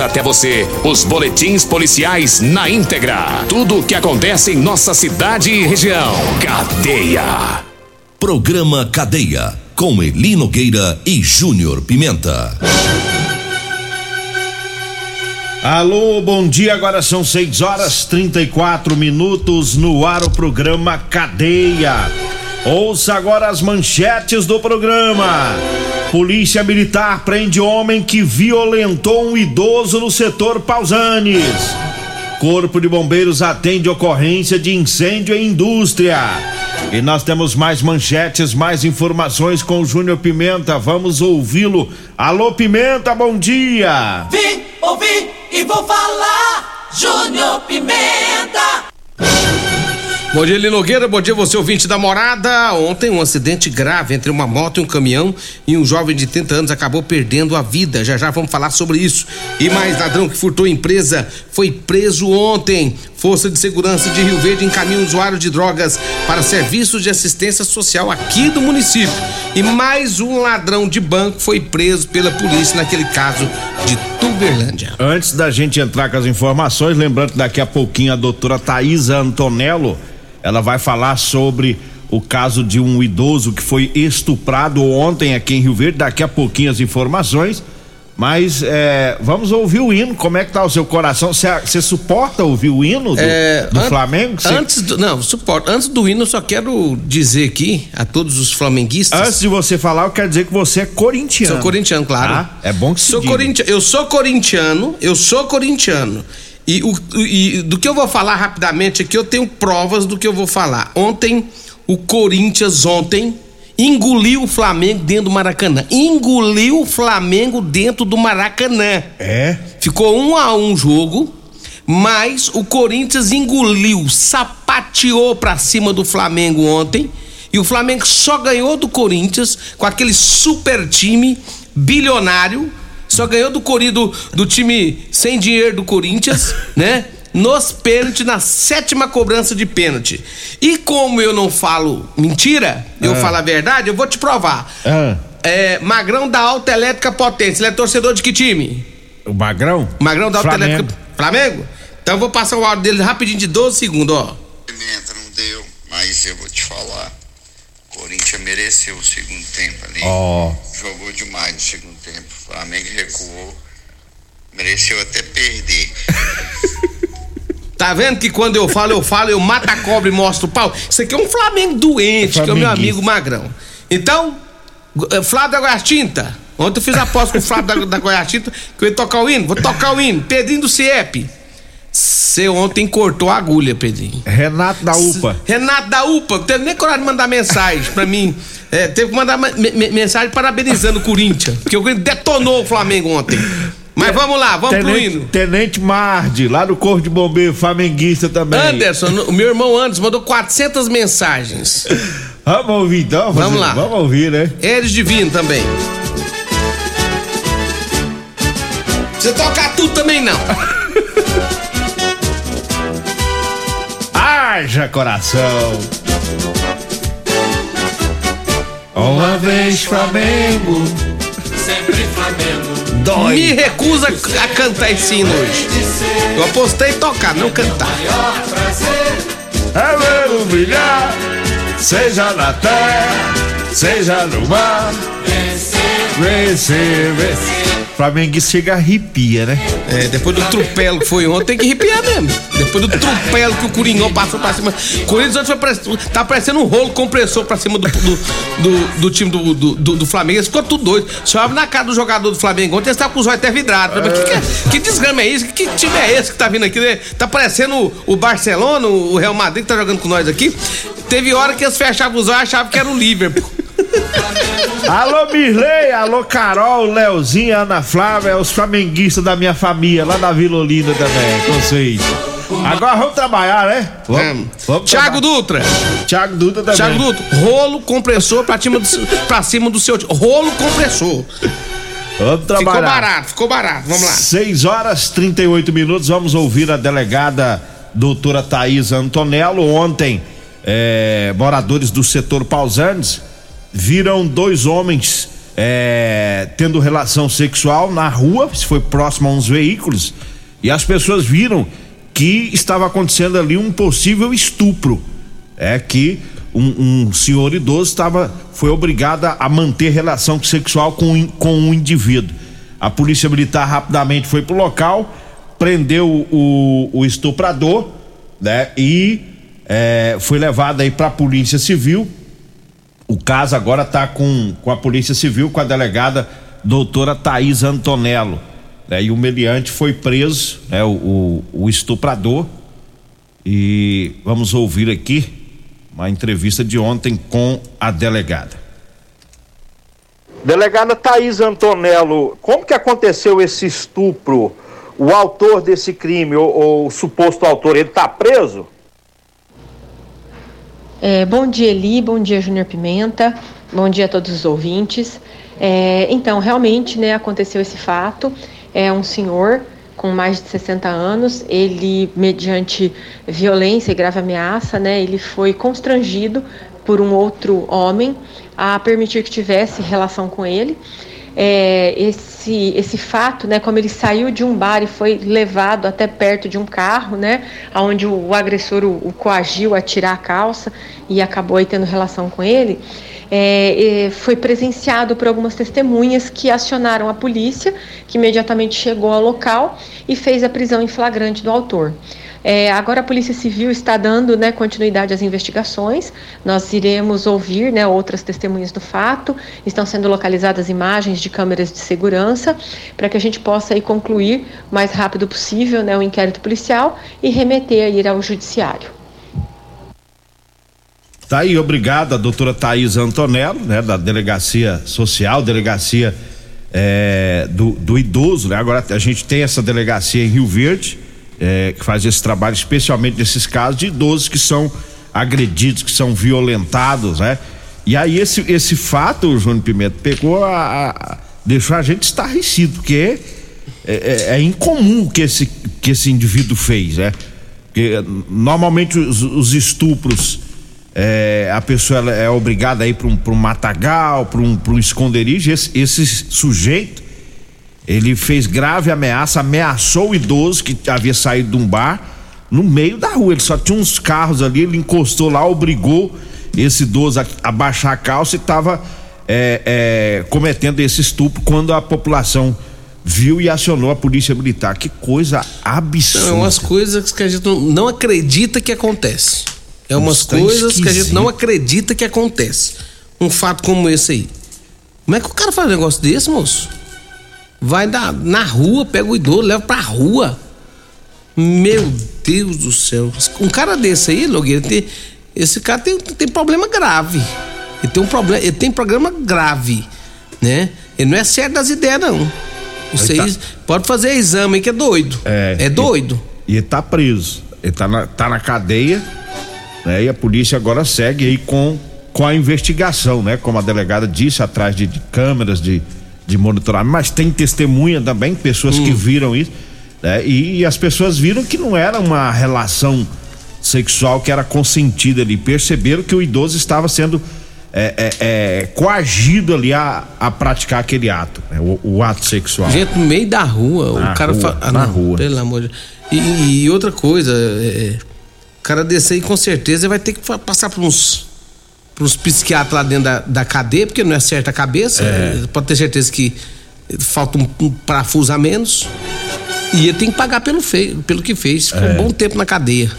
até você os boletins policiais na íntegra. Tudo o que acontece em nossa cidade e região. Cadeia. Programa Cadeia. Com Eli Nogueira e Júnior Pimenta. Alô, bom dia. Agora são 6 horas 34 minutos no ar o programa Cadeia. Ouça agora as manchetes do programa. Polícia Militar prende homem que violentou um idoso no setor Pausanes. Corpo de Bombeiros atende ocorrência de incêndio em indústria. E nós temos mais manchetes, mais informações com o Júnior Pimenta. Vamos ouvi-lo. Alô, Pimenta, bom dia. Vim, ouvi e vou falar. Júnior Pimenta. Bom dia, Eli Nogueira. Bom dia, você ouvinte da morada. Ontem, um acidente grave entre uma moto e um caminhão e um jovem de 30 anos acabou perdendo a vida. Já já vamos falar sobre isso. E mais ladrão que furtou empresa foi preso ontem. Força de Segurança de Rio Verde encaminha um usuário de drogas para serviços de assistência social aqui do município. E mais um ladrão de banco foi preso pela polícia naquele caso de Tuberlândia. Antes da gente entrar com as informações, lembrando que daqui a pouquinho a doutora Thaisa Antonello ela vai falar sobre o caso de um idoso que foi estuprado ontem aqui em Rio Verde. Daqui a pouquinho as informações. Mas é, vamos ouvir o hino. Como é que tá o seu coração? Você suporta ouvir o hino do, É, do an- Flamengo? Cê- Antes do, não, suporto. Antes do hino, eu só quero dizer aqui a todos os flamenguistas. Antes de você falar, eu quero dizer que você é corintiano. Sou corintiano, claro. Tá? É bom que sou corintiano. Eu sou corintiano, eu sou corintiano. E, o, e do que eu vou falar rapidamente aqui, eu tenho provas do que eu vou falar. Ontem, o Corinthians, ontem, engoliu o Flamengo dentro do Maracanã. Engoliu o Flamengo dentro do Maracanã. É? Ficou um a um jogo, mas o Corinthians engoliu, sapateou pra cima do Flamengo ontem. E o Flamengo só ganhou do Corinthians com aquele super time bilionário. Só ganhou do, Cori- do, do time sem dinheiro do Corinthians, né? Nos pênaltis, na sétima cobrança de pênalti. E como eu não falo mentira, eu falo a verdade, eu vou te provar. Ah, É, Magrão da Alta Elétrica Potência. Ele é torcedor de que time? o Magrão? Magrão da Alta Flamengo. Elétrica. Flamengo? Então eu vou passar o áudio dele rapidinho de 12 segundos, ó. Pimenta não deu, mas eu vou te falar. O Corinthians mereceu o segundo tempo ali. Ó. Jogou demais no segundo tempo. O Flamengo recuou. Mereceu até perder. Tá vendo que quando eu falo, eu falo, eu mato a cobra e mostro o pau? Isso aqui é um Flamengo doente, que é o meu amigo Magrão. Então, eh, Flávio da Goiás Tinta. Ontem eu fiz a aposta com o Flávio da, da Goiás Tinta que eu ia tocar o hino. Vou tocar o hino. Pedrinho do CIEP. Você ontem cortou a agulha, Pedrinho. Renato da UPA. Renato da UPA, não teve nem coragem de mandar mensagem pra mim. É, teve que mandar ma- me- me- mensagem parabenizando o Corinthians. Porque o Corinthians detonou o Flamengo ontem. Mas vamos lá, vamos pro Tenente, hino. Tenente Marde, lá do Corpo de Bombeiro, flamenguista também. Anderson, o meu irmão Anderson mandou 400 mensagens. Vamos ouvir então? Vamos Você- lá. Vamos ouvir, né? Eres divino também. Você tocar tudo também não. Haja coração. Uma vez Flamengo. Sempre Flamengo. Me recusa a cantar esse hino hoje. Eu apostei em tocar, não cantar. Maior prazer. É ver o brilhar, seja na terra, seja no mar. Vencer, vencer. Flamenguista chega arrepia, né? É, depois do trupelo que foi ontem, tem que arrepiar mesmo. Depois do trupelo que o Coringão passou pra cima. Corinthians ontem foi tá parecendo um rolo compressor pra cima do, do, do- do time do, do, do- Flamengo. Ficou tudo doido. Chove na cara do jogador do Flamengo. Ontem eles estavam com os olhos até vidrados. Que, é- que desgrama é isso? Que time é esse que tá vindo aqui? né? Tá parecendo o Barcelona, o Real Madrid que tá jogando com nós aqui. Teve hora que eles fechavam os olhos e achavam que era o Liverpool. Alô, Mirley, alô, Carol, Leozinha, Ana Flávia, os flamenguistas da minha família, lá da Vila Olinda também, com vocês. Agora vamos trabalhar, né? Vamos. vamos Thiago Dutra. Thiago Dutra também. Thiago Dutra, rolo compressor pra cima do, pra cima do seu. Rolo compressor. Vamos trabalhar. Ficou barato, ficou barato. Vamos lá. 6 horas 38 minutos. Vamos ouvir a delegada doutora Thaís Antonello. Ontem, é, moradores do setor Pausantes viram dois homens é, tendo relação sexual na rua, se foi próximo a uns veículos, e as pessoas viram que estava acontecendo ali um possível estupro. É que um, um senhor idoso estava foi obrigado a manter relação sexual com, com um indivíduo. A polícia militar rapidamente foi para o local, prendeu o, o estuprador, né? E é, foi levado aí para a polícia civil. O caso agora está com, com a polícia civil, com a delegada doutora Thaís Antonello. Né? E o meliante foi preso, né? o, o, o estuprador. E vamos ouvir aqui uma entrevista de ontem com a delegada. Delegada Thaís Antonello, como que aconteceu esse estupro? O autor desse crime, ou, ou o suposto autor, ele está preso? É, bom dia, Eli, bom dia, Júnior Pimenta, bom dia a todos os ouvintes. É, então, realmente, né, aconteceu esse fato. É um senhor com mais de 60 anos, ele, mediante violência e grave ameaça, né, ele foi constrangido por um outro homem a permitir que tivesse relação com ele. É, esse, esse fato, né, como ele saiu de um bar e foi levado até perto de um carro, né, onde o, o agressor o, o coagiu a tirar a calça e acabou tendo relação com ele, é, foi presenciado por algumas testemunhas que acionaram a polícia, que imediatamente chegou ao local e fez a prisão em flagrante do autor. É, agora a Polícia Civil está dando né, continuidade às investigações. Nós iremos ouvir né, outras testemunhas do fato. Estão sendo localizadas imagens de câmeras de segurança para que a gente possa aí, concluir o mais rápido possível né, o inquérito policial e remeter aí ao judiciário. Tá aí, obrigado a doutora Thaís Antonello, né, da Delegacia Social, Delegacia é, do, do, Idoso, né? Agora a gente tem essa delegacia em Rio Verde, é, que faz esse trabalho especialmente nesses casos de idosos que são agredidos, que são violentados, né? E aí esse, esse fato, o Júnior Pimenta, pegou a, a deixou a gente estarrecido, porque é, é, é, incomum o que esse, que esse indivíduo fez, né? Porque normalmente os, os estupros é, a pessoa é obrigada a ir para um, um matagal, para um, um esconderijo. Esse, esse sujeito, ele fez grave ameaça, ameaçou o idoso que havia saído de um bar no meio da rua. Ele só tinha uns carros ali, ele encostou lá, obrigou esse idoso a, a baixar a calça e estava é, é, cometendo esse estupro quando a população viu e acionou a polícia militar. Que coisa absurda. São umas coisas que a gente não, acredita que acontece. É umas Isso coisas tá que a gente não acredita que acontece. Um fato como esse aí. Como é que o cara faz um negócio desse, moço? Vai na, na rua, pega o idoso, leva pra rua. Meu Deus do céu. Um cara desse aí, Logueira, tem, esse cara tem, tem problema grave. Ele tem um problema, ele tem problema grave, né? Ele não é certo das ideias, não. Vocês tá... pode fazer exame aí que é doido. É, é doido. E, e ele tá preso. Ele tá na, tá na cadeia né? E a polícia agora segue aí com, com a investigação, né? Como a delegada disse, atrás de, de câmeras de, de monitoramento, mas tem testemunha também, pessoas hum. que viram isso, né? E, e, as pessoas viram que não era uma relação sexual que era consentida ali, perceberam que o idoso estava sendo é, é, é, coagido ali a, a praticar aquele ato, né? o, o, ato sexual. Gente, no meio da rua, na o cara rua, ah, na não, rua. Pelo amor de Deus. E, e outra coisa, é, cara desse aí com certeza vai ter que passar por uns por uns psiquiatras lá dentro da, da cadeia, porque não é certa a cabeça. É. Pode ter certeza que falta um, um parafuso a menos. E ele tem que pagar pelo, feio, pelo que fez. Ficou é. um bom tempo na cadeia.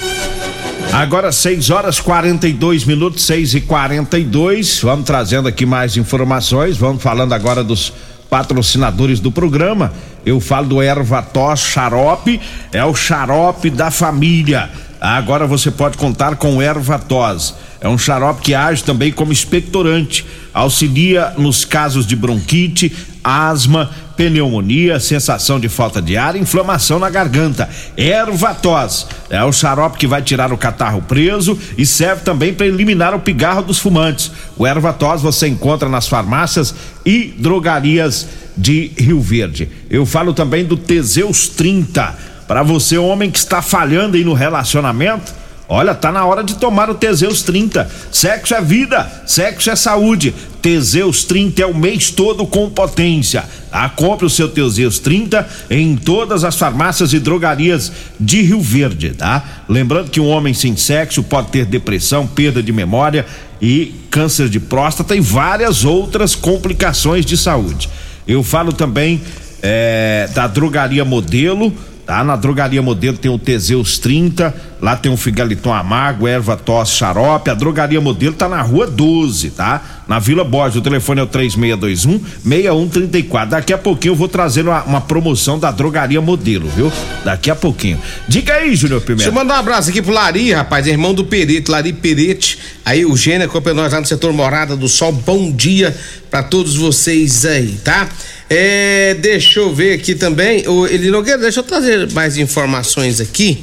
Agora 6 horas 42 minutos, 6 e 42 Vamos trazendo aqui mais informações. Vamos falando agora dos patrocinadores do programa. Eu falo do Erva Tos Xarope, é o xarope da família Agora você pode contar com erva tos. É um xarope que age também como expectorante, auxilia nos casos de bronquite, asma, pneumonia, sensação de falta de ar, inflamação na garganta. Erva tos é o xarope que vai tirar o catarro preso e serve também para eliminar o pigarro dos fumantes. O erva tos você encontra nas farmácias e drogarias de Rio Verde. Eu falo também do Teseus 30. Para você, homem que está falhando aí no relacionamento, olha, tá na hora de tomar o Teseus 30. Sexo é vida, sexo é saúde. Teseus 30 é o mês todo com potência. Tá? Compre o seu Teseus 30 em todas as farmácias e drogarias de Rio Verde, tá? Lembrando que um homem sem sexo pode ter depressão, perda de memória e câncer de próstata e várias outras complicações de saúde. Eu falo também é, da drogaria modelo tá? Na drogaria modelo tem o Teseus 30, lá tem o Figaliton Amargo, erva tos, xarope. A drogaria modelo tá na rua 12, tá? Na Vila Borges, o telefone é o 3621 6134. Daqui a pouquinho eu vou trazer uma, uma promoção da drogaria modelo, viu? Daqui a pouquinho. Diga aí, Júnior Pimenta. Deixa eu mandar um abraço aqui pro Lari, rapaz, irmão do Perete, Lari Perete. Aí o Gênero acompanhou nós lá no setor Morada do Sol. Bom dia para todos vocês aí, tá? É, deixa eu ver aqui também. O Eli Nogueira, deixa eu trazer mais informações aqui.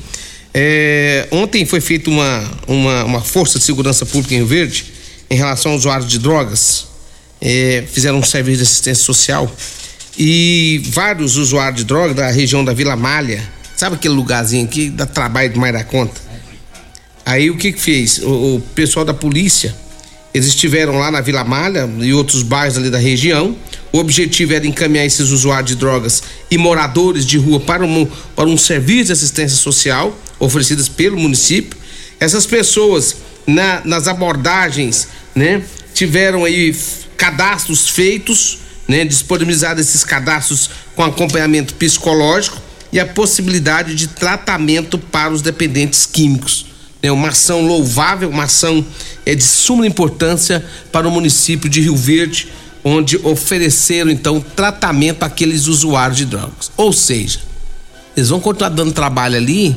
É, ontem foi feita uma, uma, uma, força de segurança pública em Rio Verde em relação ao usuário de drogas. É, fizeram um serviço de assistência social e vários usuários de drogas da região da Vila Malha, sabe aquele lugarzinho aqui, dá trabalho demais da conta. Aí o que que fez? O, o pessoal da polícia, eles estiveram lá na Vila Malha e outros bairros ali da região o objetivo era encaminhar esses usuários de drogas e moradores de rua para um, para um serviço de assistência social oferecidas pelo município. Essas pessoas, na, nas abordagens, né, tiveram aí cadastros feitos, né, disponibilizados esses cadastros com acompanhamento psicológico e a possibilidade de tratamento para os dependentes químicos. É uma ação louvável, uma ação é, de suma importância para o município de Rio Verde onde ofereceram então tratamento àqueles usuários de drogas. Ou seja, eles vão continuar dando trabalho ali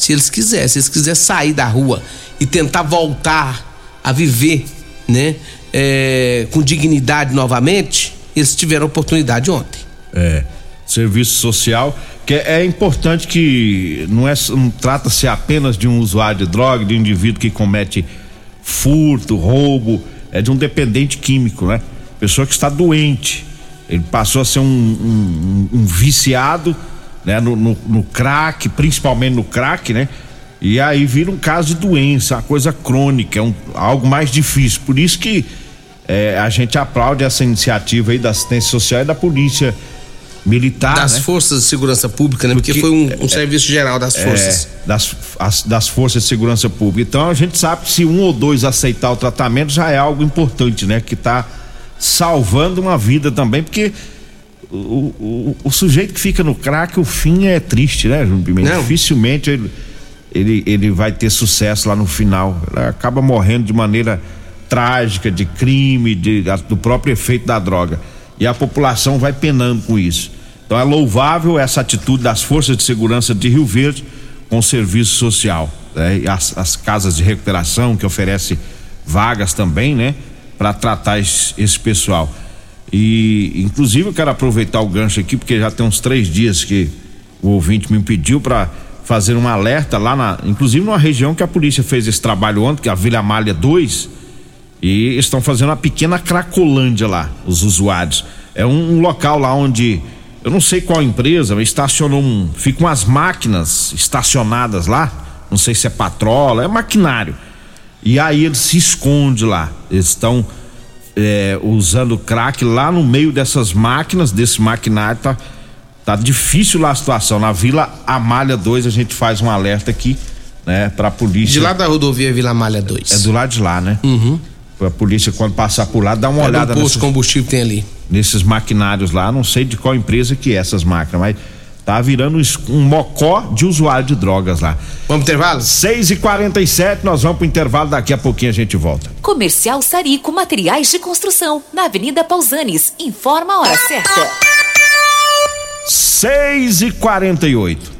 se eles quiserem, se eles quiserem sair da rua e tentar voltar a viver, né, é, com dignidade novamente, eles tiveram oportunidade ontem. É, serviço social que é, é importante que não é não trata-se apenas de um usuário de droga, de um indivíduo que comete furto, roubo, é de um dependente químico, né? pessoa que está doente. Ele passou a ser um, um, um viciado, né? No, no, no, crack, principalmente no crack, né? E aí vira um caso de doença, uma coisa crônica, é um, algo mais difícil. Por isso que é, a gente aplaude essa iniciativa aí da assistência social e da polícia militar. Das né? forças de segurança pública, né? Porque, Porque foi um, um é, serviço geral das é, forças. É, das, as, das forças de segurança pública. Então a gente sabe que se um ou dois aceitar o tratamento já é algo importante, né? Que está salvando uma vida também, porque o, o, o, sujeito que fica no crack, o fim é triste, né, Júnior Pimenta? Não. Dificilmente ele, ele, ele vai ter sucesso lá no final. Ele acaba morrendo de maneira trágica, de crime, de, do próprio efeito da droga. E a população vai penando com isso. Então é louvável essa atitude das forças de segurança de Rio Verde com o serviço social. Né? As, as casas de recuperação que oferece vagas também, né? para tratar esse, esse, pessoal. E, inclusive, eu quero aproveitar o gancho aqui, porque já tem uns três dias que o ouvinte me pediu para fazer um alerta lá na. Inclusive, numa região que a polícia fez esse trabalho ontem, que é a Vila Malha 2, e estão fazendo uma pequena cracolândia lá, os usuários. É um, um local lá onde. Eu não sei qual empresa, mas estacionou um. Ficam as máquinas estacionadas lá. Não sei se é patrola, é maquinário. E aí ele se esconde lá. Eles estão é, usando crack lá no meio dessas máquinas, desse maquinário. Tá, tá difícil lá a situação. Na Vila Amália 2 a gente faz um alerta aqui, né, pra polícia. De lá da rodovia Vila Amália 2. É do lado de lá, né? Uhum. A polícia, quando passar por lá, dá uma é olhada. Um posto de combustível tem ali. Nesses maquinários lá, não sei de qual empresa que é essas máquinas, mas Tá virando um mocó de usuário de drogas lá. Vamos pro intervalo? 6 e 47 nós vamos pro intervalo, daqui a pouquinho a gente volta. Comercial Sarico Materiais de Construção, na Avenida Pausanes. Informa a hora certa. 6 e 48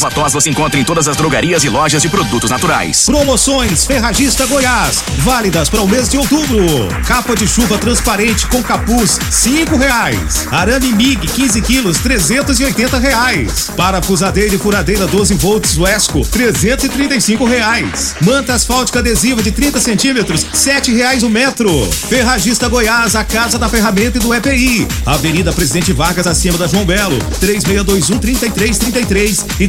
Erva tos você encontra em todas as drogarias e lojas de produtos naturais. Promoções Ferragista Goiás, válidas para o mês de outubro. Capa de chuva transparente com capuz, cinco reais. Arame MIG 15 quilos, 380 reais. Parafusadeira e furadeira 12 volts Wesco, 335 reais. Manta asfáltica adesiva de 30 centímetros, sete reais o metro. Ferragista Goiás, a casa da ferramenta e do EPI. Avenida Presidente Vargas, acima da João Belo, 3621 3333 e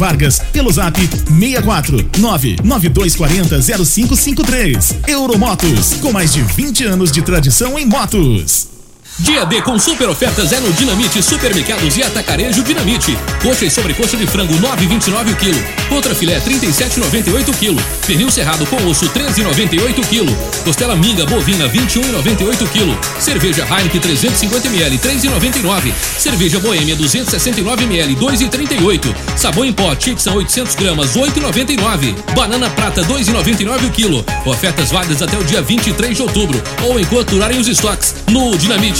Vargas, pelo zap 64 99240 0553. Euromotos, com mais de 20 anos de tradição em motos. Dia D com super ofertas é no Dinamite Supermercados e Atacarejo Dinamite. Coxa e sobrecoxa de frango 9,29 o quilo. Contra filé 37,98 o quilo. Pernil cerrado com osso 13,98 o quilo. Costela minga bovina 21,98 o quilo. Cerveja Heineken 350 ml 3,99. Cerveja Boêmia 269 ml 2,38. Sabão em pó Tixan 800 gramas 8,99. Banana prata 2,99 o quilo. Ofertas válidas até o dia 23 de outubro ou enquanto durarem os estoques. No Dinamite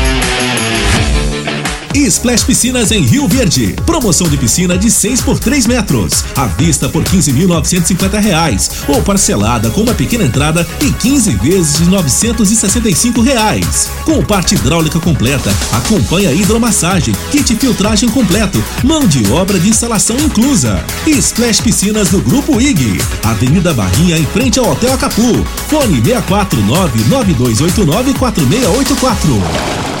Splash Piscinas em Rio Verde. Promoção de piscina de 6 por 3 metros. À vista por 15.950 reais. Ou parcelada com uma pequena entrada e 15 vezes de 965 reais. Com parte hidráulica completa, acompanha a hidromassagem, kit filtragem completo, mão de obra de instalação inclusa. Splash Piscinas do Grupo IG. Avenida Barrinha em frente ao Hotel Acapu. Fone 649 9289 4684.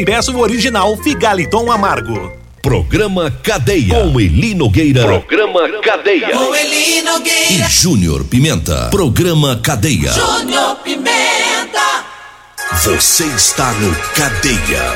e peça o original Figaliton Amargo. Programa Cadeia. Com Eli Nogueira. Programa Cadeia. Com Eli Nogueira. E Júnior Pimenta. Programa Cadeia. Júnior Pimenta. Você está no Cadeia.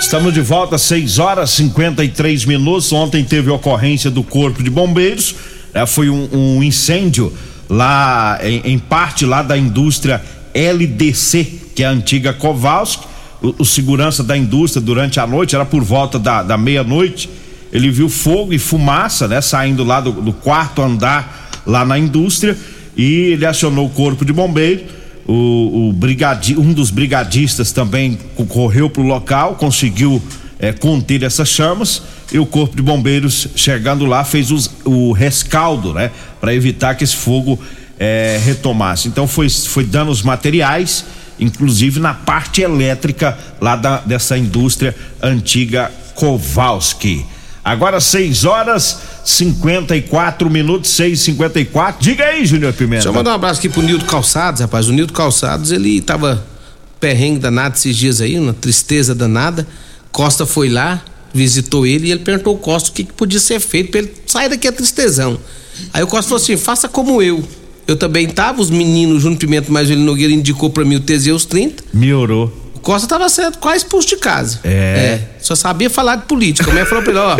Estamos de volta, 6 horas 53 minutos. Ontem teve ocorrência do Corpo de Bombeiros. É, foi um, um, incêndio lá, em, em, parte lá da indústria LDC, que é a antiga Kowalski. O, o segurança da indústria durante a noite, era por volta da, da meia-noite. Ele viu fogo e fumaça, né? Saindo lá do, do quarto andar lá na indústria. E ele acionou o Corpo de Bombeiros o, o brigadi, um dos brigadistas também correu para o local, conseguiu é, conter essas chamas e o corpo de bombeiros chegando lá fez os, o rescaldo, né, para evitar que esse fogo é, retomasse. Então foi, foi danos materiais, inclusive na parte elétrica lá da, dessa indústria antiga Kowalski. Agora 6 horas 54 minutos, 6 54 Diga aí, Júnior Pimenta. Deixa eu mandar um abraço aqui pro Nildo Calçados, rapaz. O Nildo Calçados, ele tava perrengue danado esses dias aí, uma tristeza danada. Costa foi lá, visitou ele e ele perguntou ao Costa o que, que podia ser feito pra ele sair daqui a tristezão. Aí o Costa falou assim: faça como eu. Eu também tava, os meninos, Júnior Pimenta mais ele Nogueira indicou pra mim o Teseus 30. Melhorou. Costa tava sendo quase expulso de casa. É. é. Só sabia falar de política. A mulher falou pra ele, ó,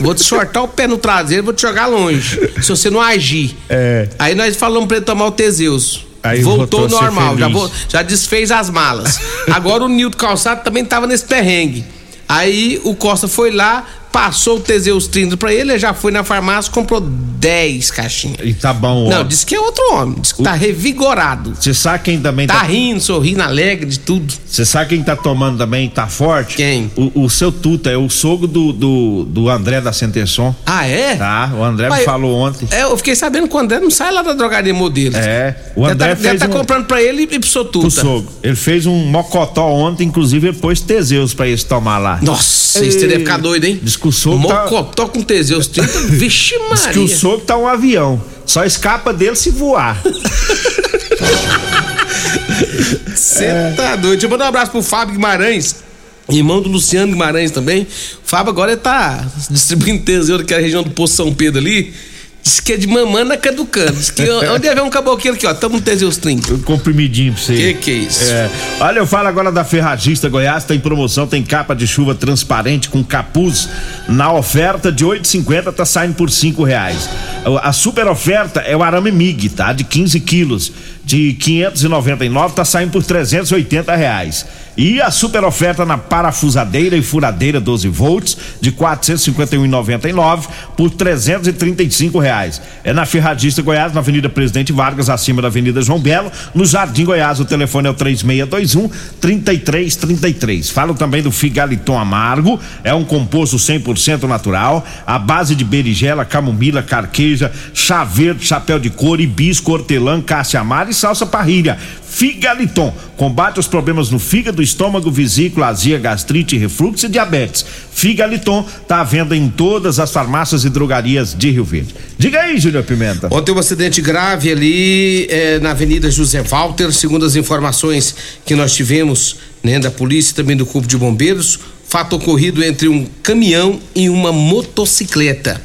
vou te shortar o pé no traseiro, vou te jogar longe. Se você não agir. É. Aí nós falamos pra ele tomar o Teseus. Aí Voltou normal, já, já desfez as malas. Agora o Nilton Calçado também tava nesse perrengue. Aí o Costa foi lá, passou o Teseus 30 pra ele, ele já foi na farmácia, comprou 10 caixinhas. E tá bom, ó. Não, disse que é outro homem, disse que o... tá revigorado. Você sabe quem também tá. Tá rindo, sorrindo, alegre de tudo. Você sabe quem tá tomando também, tá forte? Quem? O, o seu Tuta, é o sogro do, do, do André da Centesson. Ah, é? Tá, o André Mas, me falou ontem. É, eu fiquei sabendo que o André não sai lá da drogaria modelo. É, o André deve tá, fez deve tá um... comprando pra ele e pro seu Tuta. Pro sogro. Ele fez um mocotó ontem, inclusive ele pôs Teseus pra eles tomar lá. Nossa, Ei, isso deve ficar doido, hein? Diz que o sogro Mocotó tá... com Teseus 30, vixe Maria. Diz que o sogro tá um avião. Só escapa dele se voar. Você é. tá doido. Deixa eu mandar um abraço pro Fábio Guimarães. Irmão do Luciano Guimarães também. O Fábio agora tá distribuindo tesouro naquela região do Poço São Pedro ali. Diz que é de mamana caducando. Diz que onde haver um caboclo aqui, ó. Tamo no Teseus 30. Um comprimidinho pra você. Que que é isso? É. Olha, eu falo agora da Ferragista Goiás. Tem promoção, tem capa de chuva transparente com capuz. Na oferta de 8,50 tá saindo por cinco reais. A super oferta é o arame MIG, tá? De 15 quilos. De 599 tá saindo por 380 reais. E a super oferta na parafusadeira e furadeira 12 volts de 451,99 por 335 reais. É na Ferradista Goiás, na Avenida Presidente Vargas, acima da Avenida João Belo, no Jardim Goiás. O telefone é o 3621 3333. Falo também do Figaliton Amargo, é um composto 100% natural, a base de berigela, camomila, carqueja, chá verde, chapéu de couro, hibisco, hortelã, caça amara e salsa parrilha. Figaliton combate os problemas no fígado, estômago, vesícula, azia, gastrite, refluxo e diabetes. Figaliton está à venda em todas as farmácias e drogarias de Rio Verde. Diga aí, Júnior Pimenta. Ontem um acidente grave ali eh, na Avenida José Walter, segundo as informações que nós tivemos, né, da polícia e também do Corpo de Bombeiros, fato ocorrido entre um caminhão e uma motocicleta.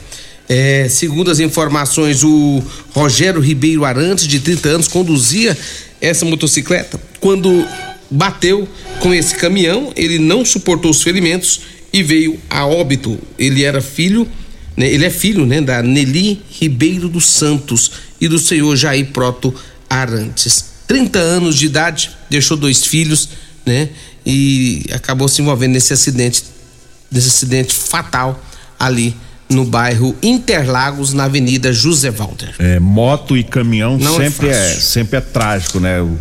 É, segundo as informações, o Rogério Ribeiro Arantes, de 30 anos, conduzia essa motocicleta. Quando bateu com esse caminhão, ele não suportou os ferimentos e veio a óbito. Ele era filho, né, ele é filho né, da Nelly Ribeiro dos Santos e do senhor Jair Proto Arantes. 30 anos de idade, deixou dois filhos, né? E acabou se envolvendo nesse acidente, nesse acidente fatal ali no bairro Interlagos, na Avenida José Walter. É, moto e caminhão Não sempre é é, sempre é trágico, né? O,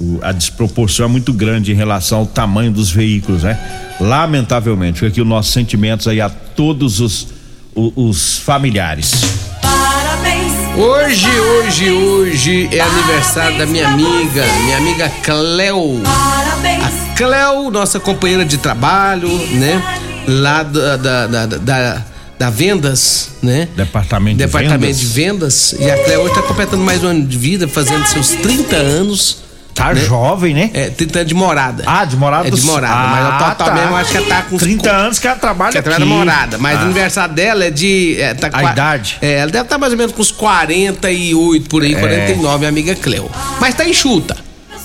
o, a desproporção é muito grande em relação ao tamanho dos veículos, né? Lamentavelmente, fica aqui os nossos sentimentos aí a todos os, os, os familiares. Parabéns. Hoje, hoje, hoje é aniversário da minha amiga, minha amiga Cleo. A Cleo, nossa companheira de trabalho, né? Lá da, da, da, da, da Vendas, né? Departamento, Departamento de de Vendas. E a Cleo hoje tá completando mais um ano de vida, fazendo seus 30 anos. Tá jovem, né? É, 30 anos de morada. Ah, de morada? É de morada, Ah, mas ela total tá. mesmo, acho que ela tá com 30 anos que ela trabalha que ela trabalha morada, mas Ah. o aniversário dela é de. É, tá A qua- idade? É, ela deve estar mais ou menos com uns 48 por aí, É. 49, minha amiga Cleo. Mas tá enxuta. Tá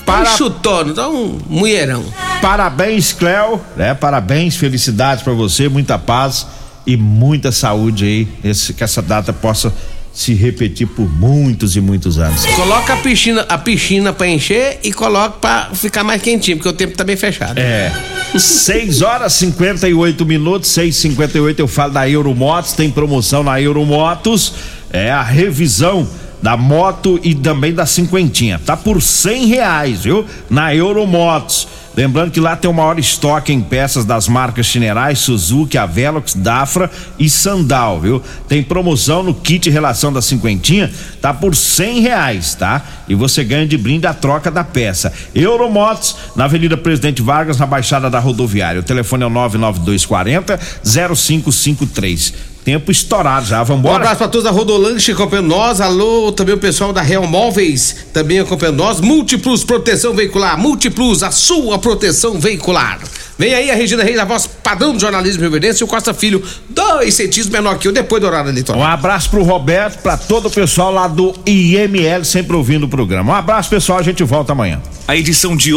Para- enxutando, tá um mulherão. Parabéns, Cléo, né? Parabéns, felicidades pra você, muita paz e muita saúde aí, esse- que essa data possa se repetir por muitos e muitos anos. Coloca a piscina, a piscina pra encher e coloca pra ficar mais quentinho, porque o tempo tá bem fechado. É. 6 horas 58 minutos, 6h58 eu falo da Euromotos, tem promoção na Euromotos, é a revisão da moto e também da cinquentinha. Tá por cem reais, viu? Na Euromotos. Lembrando que lá tem o maior estoque em peças das marcas Chinerais, Suzuki, Avelox, Dafra e Sandal, viu? Tem promoção no kit relação da cinquentinha, tá por cem reais, tá? E você ganha de brinde a troca da peça. Euromotos, na Avenida Presidente Vargas, na Baixada da Rodoviária. O telefone é o 99240 0553. Tempo estourado já, Um vambora? abraço pra todos da Rodolanche acompanhando nós. Alô, também o pessoal da Real Móveis também acompanhando nós. Múltiplos Proteção Veicular. Múltiplos, a sua proteção veicular. Vem aí a Regina Reis, a voz padrão do jornalismo rioverdense e o Costa Filho, dois centímetros menor que eu, depois do horário eleitoral. Um abraço pro Roberto, pra todo o pessoal lá do IML, sempre ouvindo o programa. Um abraço, pessoal, a gente volta amanhã. A edição de